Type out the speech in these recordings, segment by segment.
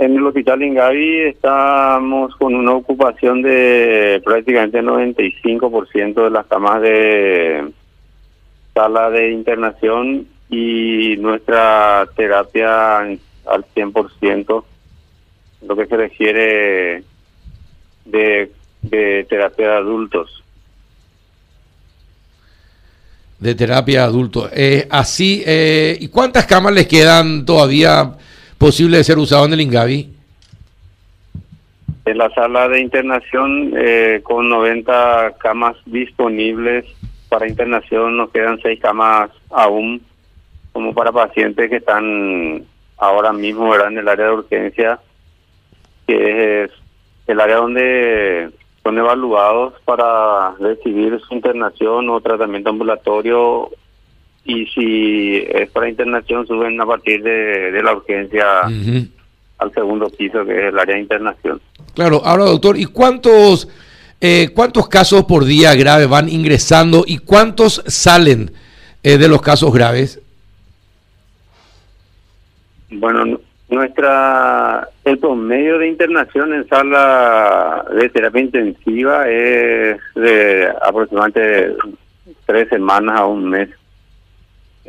en el hospital Ingavi estamos con una ocupación de prácticamente 95% de las camas de sala de internación y nuestra terapia al 100%, lo que se refiere de, de terapia de adultos. De terapia de adultos. Eh, así, eh, ¿y cuántas camas les quedan todavía posibles de ser usados en el Ingavi? En la sala de internación, eh, con 90 camas disponibles para internación, nos quedan 6 camas aún como para pacientes que están ahora mismo en el área de urgencia, que es el área donde son evaluados para recibir su internación o tratamiento ambulatorio y si es para internación suben a partir de, la urgencia al segundo piso que es el área de internación. Claro, ahora doctor, ¿y cuántos, eh, cuántos casos por día graves van ingresando y cuántos salen eh, de los casos graves? Bueno, nuestra el promedio de internación en sala de terapia intensiva es de aproximadamente tres semanas a un mes.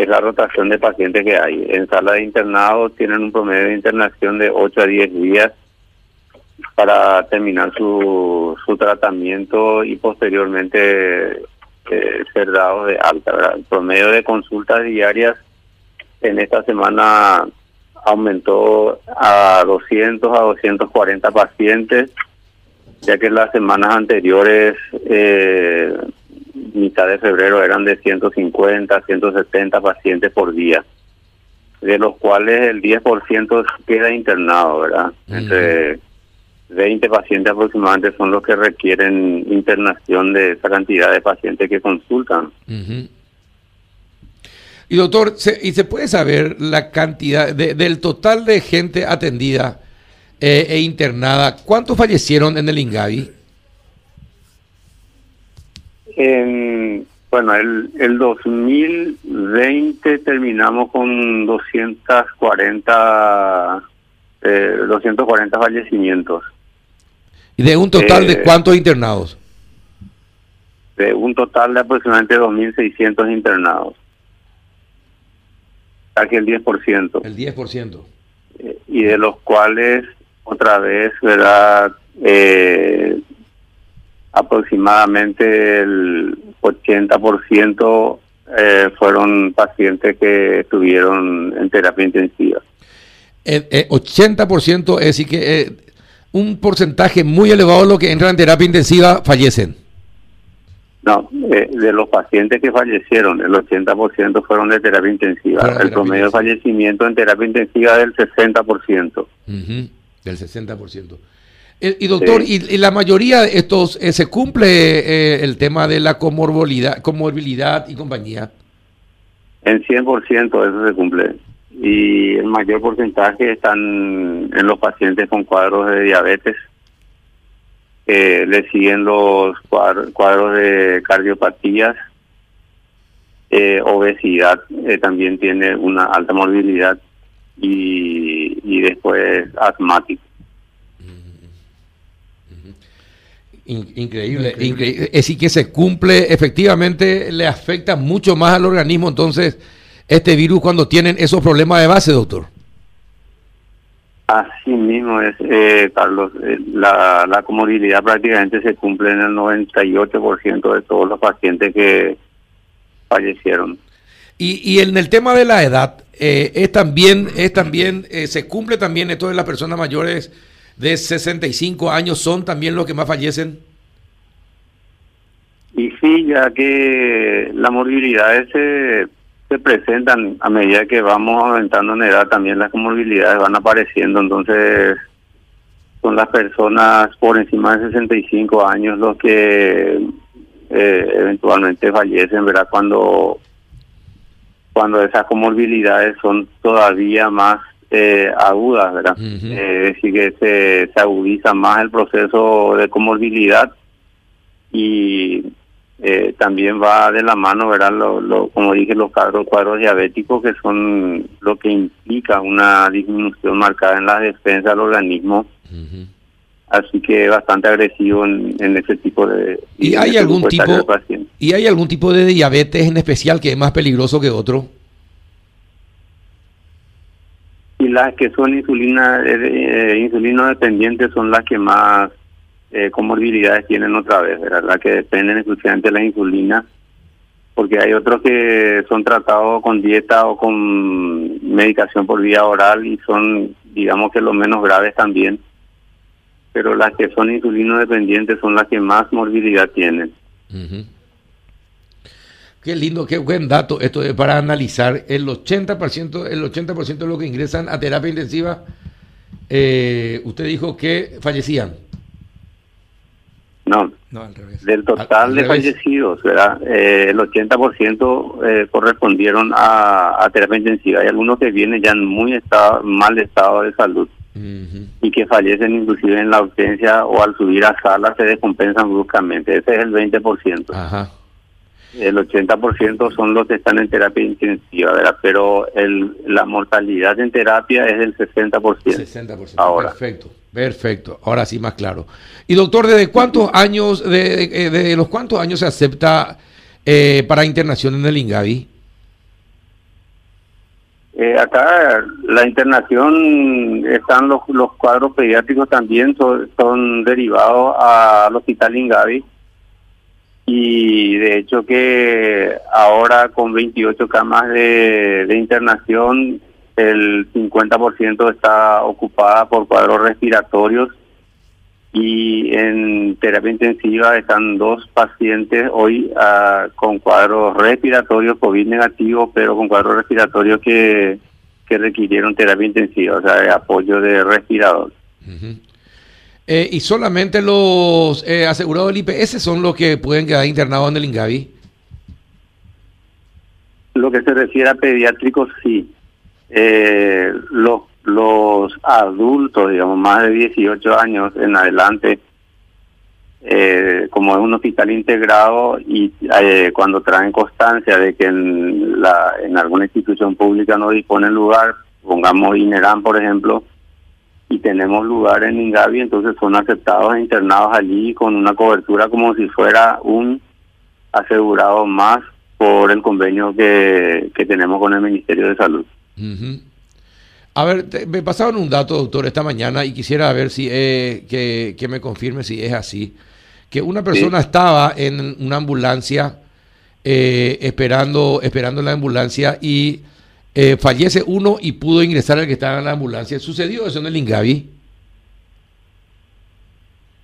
Es la rotación de pacientes que hay. En sala de internado tienen un promedio de internación de 8 a 10 días para terminar su, su tratamiento y posteriormente eh, ser dados de alta. El promedio de consultas diarias en esta semana aumentó a 200 a 240 pacientes, ya que las semanas anteriores, eh, mitad de febrero, eran de 150, 170 pacientes por día, de los cuales el 10% queda internado, ¿verdad? Entre 20 pacientes aproximadamente son los que requieren internación de esa cantidad de pacientes que consultan. Y doctor, ¿y se puede saber la cantidad del total de gente atendida eh, e internada? ¿Cuántos fallecieron en el Ingavi? Bueno, el, el 2020 terminamos con 240, eh, 240 fallecimientos. ¿Y de un total de eh, cuántos internados? De un total de aproximadamente 2.600 internados casi el 10%. El 10%. Eh, y de los cuales, otra vez, ¿verdad? Eh, aproximadamente el 80% eh, fueron pacientes que estuvieron en terapia intensiva. El, 80% es decir que un porcentaje muy elevado de los que entran en terapia intensiva fallecen. No, eh, de los pacientes que fallecieron, el 80% fueron de terapia intensiva. el promedio de fallecimiento en terapia intensiva es del 60%. del 60%. Eh, y doctor, y, la mayoría de estos, eh, ¿se cumple el tema de la comorbilidad, comorbilidad y compañía? En 100% eso se cumple. Y el mayor porcentaje están en los pacientes con cuadros de diabetes, eh, le siguen los cuadros, de cardiopatías, eh, obesidad, eh, también tiene una alta morbilidad y, y después asmático. Increíble, increíble. Es decir, que se cumple, efectivamente le afecta mucho más al organismo entonces este virus cuando tienen esos problemas de base, doctor. Así mismo es, eh, Carlos. Eh, la, la comorbilidad prácticamente se cumple en el 98% de todos los pacientes que fallecieron. Y, y en el tema de la edad, eh, es también, es también se cumple también esto de las personas mayores de 65 años, son también los que más fallecen. Y sí, ya que la morbilidad es se presentan a medida que vamos aumentando en edad, también las comorbilidades van apareciendo, entonces son las personas por encima de 65 años los que eh, eventualmente fallecen, ¿verdad? Cuando, cuando esas comorbilidades son todavía más eh, agudas, ¿verdad? Eh, es decir, que se, se agudiza más el proceso de comorbilidad y eh, también va de la mano, ¿verdad? Lo, como dije, los cuadros, cuadros diabéticos que son lo que implica una disminución marcada en la defensa del organismo. Así que bastante agresivo en, ese tipo de... ¿Y hay, algún tipo, ¿Y hay algún tipo de diabetes en especial que es más peligroso que otro? Y las que son insulina eh, insulino dependientes son las que más eh, comorbilidades tienen otra vez, ¿verdad? que dependen exclusivamente de la insulina, porque hay otros que son tratados con dieta o con medicación por vía oral y son, digamos que los menos graves también, pero las que son insulino dependientes son las que más morbilidad tienen. Qué lindo, qué buen dato esto es para analizar el 80%, el 80% de los que ingresan a terapia intensiva, eh, usted dijo que fallecían. No, del total de fallecidos, ¿verdad? Eh, el 80% eh, correspondieron a, terapia intensiva. Hay algunos que vienen ya en muy estado, mal estado de salud y que fallecen inclusive en la ausencia o al subir a sala se descompensan bruscamente. Ese es el 20%. Ajá el 80% son los que están en terapia intensiva, ¿verdad? Pero el, la mortalidad en terapia es del 60%. 60%. Ahora. Perfecto, perfecto. Ahora sí más claro. Y doctor, ¿desde cuántos años, de, de, los cuántos años se acepta eh, para internación en el INGAVI? Eh, acá la internación están los, los cuadros pediátricos también son, son derivados al hospital Ingavi y de hecho que ahora con 28 camas de, internación el 50% está ocupada por cuadros respiratorios y en terapia intensiva están dos pacientes hoy ah, con cuadros respiratorios COVID negativos, pero con cuadros respiratorios que, que requirieron terapia intensiva, o sea, de apoyo de respirador. Eh, y solamente los eh, asegurados del IPS son los que pueden quedar internados en el INGAVI. Lo que se refiere a pediátricos, sí. Eh, los, los adultos, digamos, más de 18 años en adelante, como es un hospital integrado y cuando traen constancia de que en, la, en alguna institución pública no dispone lugar, pongamos INERAM, por ejemplo, y tenemos lugar en Ingavi, entonces son aceptados e internados allí con una cobertura como si fuera un asegurado más por el convenio que, tenemos con el Ministerio de Salud. A ver, me pasaron un dato, doctor, esta mañana y quisiera ver si eh, que, me confirme si es así. Que una persona estaba en una ambulancia eh, esperando, esperando la ambulancia y eh, fallece uno y pudo ingresar el que estaba en la ambulancia. ¿Sucedió eso en el Ingavi?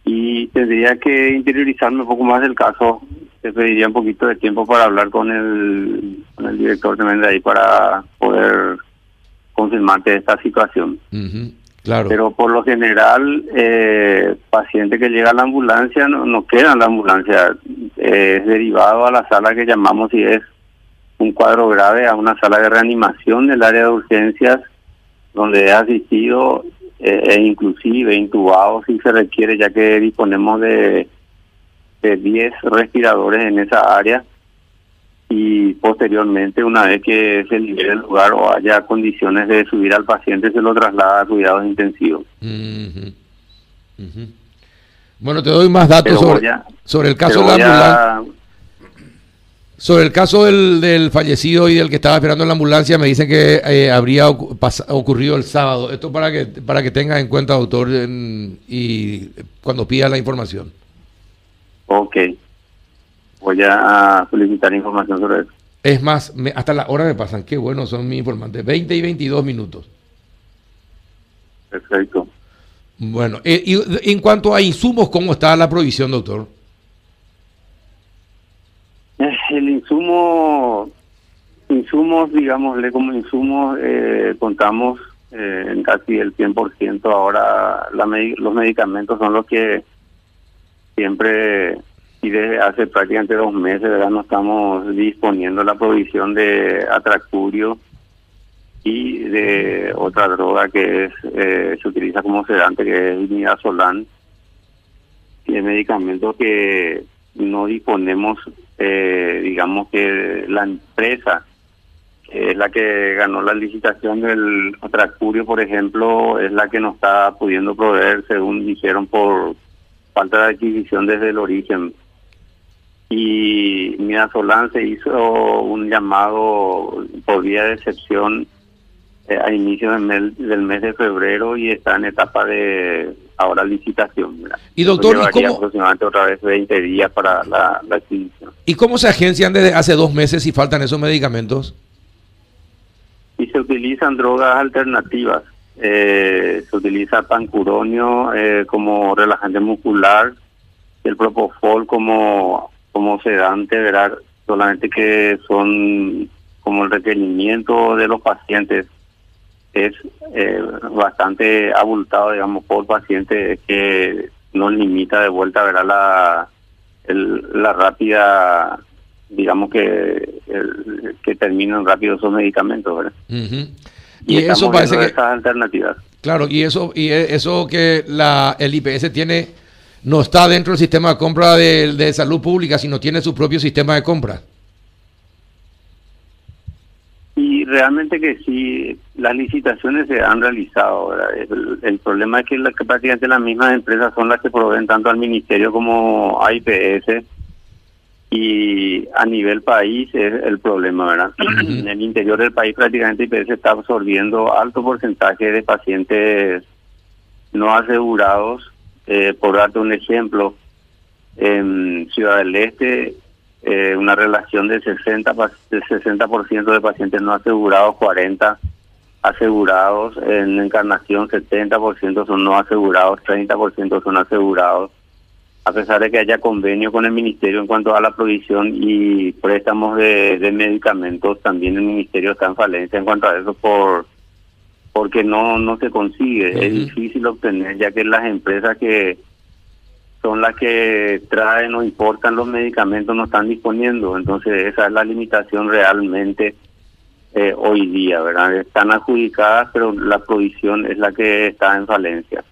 Y tendría que interiorizarme un poco más del caso. Te pediría un poquito de tiempo para hablar con el, con el director también de ahí para poder confirmarte esta situación. claro. Pero por lo general, eh, paciente que llega a la ambulancia no, no queda en la ambulancia, es derivado a la sala que llamamos y es un cuadro grave a una sala de reanimación del área de urgencias donde he asistido eh, e inclusive intubado si se requiere ya que disponemos de, de 10 respiradores en esa área y posteriormente una vez que se libere el lugar o haya condiciones de subir al paciente se lo traslada a cuidados intensivos. Bueno, te doy más datos sobre, sobre el caso de la ambulancia. Sobre el caso del, del, fallecido y del que estaba esperando en la ambulancia, me dicen que eh, habría ocurrido el sábado. Esto para que para que tenga en cuenta, doctor, y cuando pida la información. Ok. Voy a solicitar información sobre eso. Es más, hasta la hora me pasan. Qué bueno son mis informantes. 20 y 22 minutos. Perfecto. Bueno, eh, y en cuanto a insumos, ¿cómo está la provisión, doctor? El insumo, insumos, digámosle como insumos, eh, contamos eh, en casi el 100%. Ahora la los medicamentos son los que siempre, y desde hace prácticamente dos meses, ¿verdad? no estamos disponiendo la provisión de atracurio y de otra droga que es eh, se utiliza como sedante, que es midazolam. Y el medicamento que no disponemos eh, digamos que la empresa es la que ganó la licitación del Transcurio, por ejemplo, es la que no está pudiendo proveer, según dijeron, por falta de adquisición desde el origen. Y Mira Solán se hizo un llamado por vía de excepción eh, a inicio del mes, del mes de febrero y está en etapa de ahora licitación. Y doctor, ¿y cómo? aproximadamente otra vez 20 días para la, la adquisición. ¿Y cómo se agencian desde hace dos meses si faltan esos medicamentos? y se utilizan drogas alternativas. Eh, se utiliza pancuronio eh, como relajante muscular, el propofol como como sedante, ¿verdad? Solamente que son como el requerimiento de los pacientes es eh, bastante abultado, digamos, por paciente que no limita de vuelta, ¿verdad? La, la rápida digamos que que terminan rápido esos medicamentos, ¿verdad? Y, eso parece que esas alternativas. Claro, y eso y eso que la el IPS tiene no está dentro del sistema de compra de, de salud pública, sino tiene su propio sistema de compra. Y realmente que sí, las licitaciones se han realizado. El, el, problema es que, la, que prácticamente las mismas empresas son las que proveen tanto al ministerio como a IPS y a nivel país es el problema, ¿verdad? En el interior del país prácticamente IPS está absorbiendo alto porcentaje de pacientes no asegurados. Eh, por darte un ejemplo, en Ciudad del Este, eh, una relación de 60 de 60% de pacientes no asegurados, 40 asegurados. En Encarnación, 70% son no asegurados, 30% son asegurados a pesar de que haya convenio con el ministerio en cuanto a la provisión y préstamos de, medicamentos, también el ministerio está en falencia en cuanto a eso por porque no no se consigue, es difícil obtener ya que las empresas que son las que traen o importan los medicamentos no están disponiendo, entonces esa es la limitación realmente eh, hoy día, ¿verdad? Están adjudicadas, pero la provisión es la que está en falencia.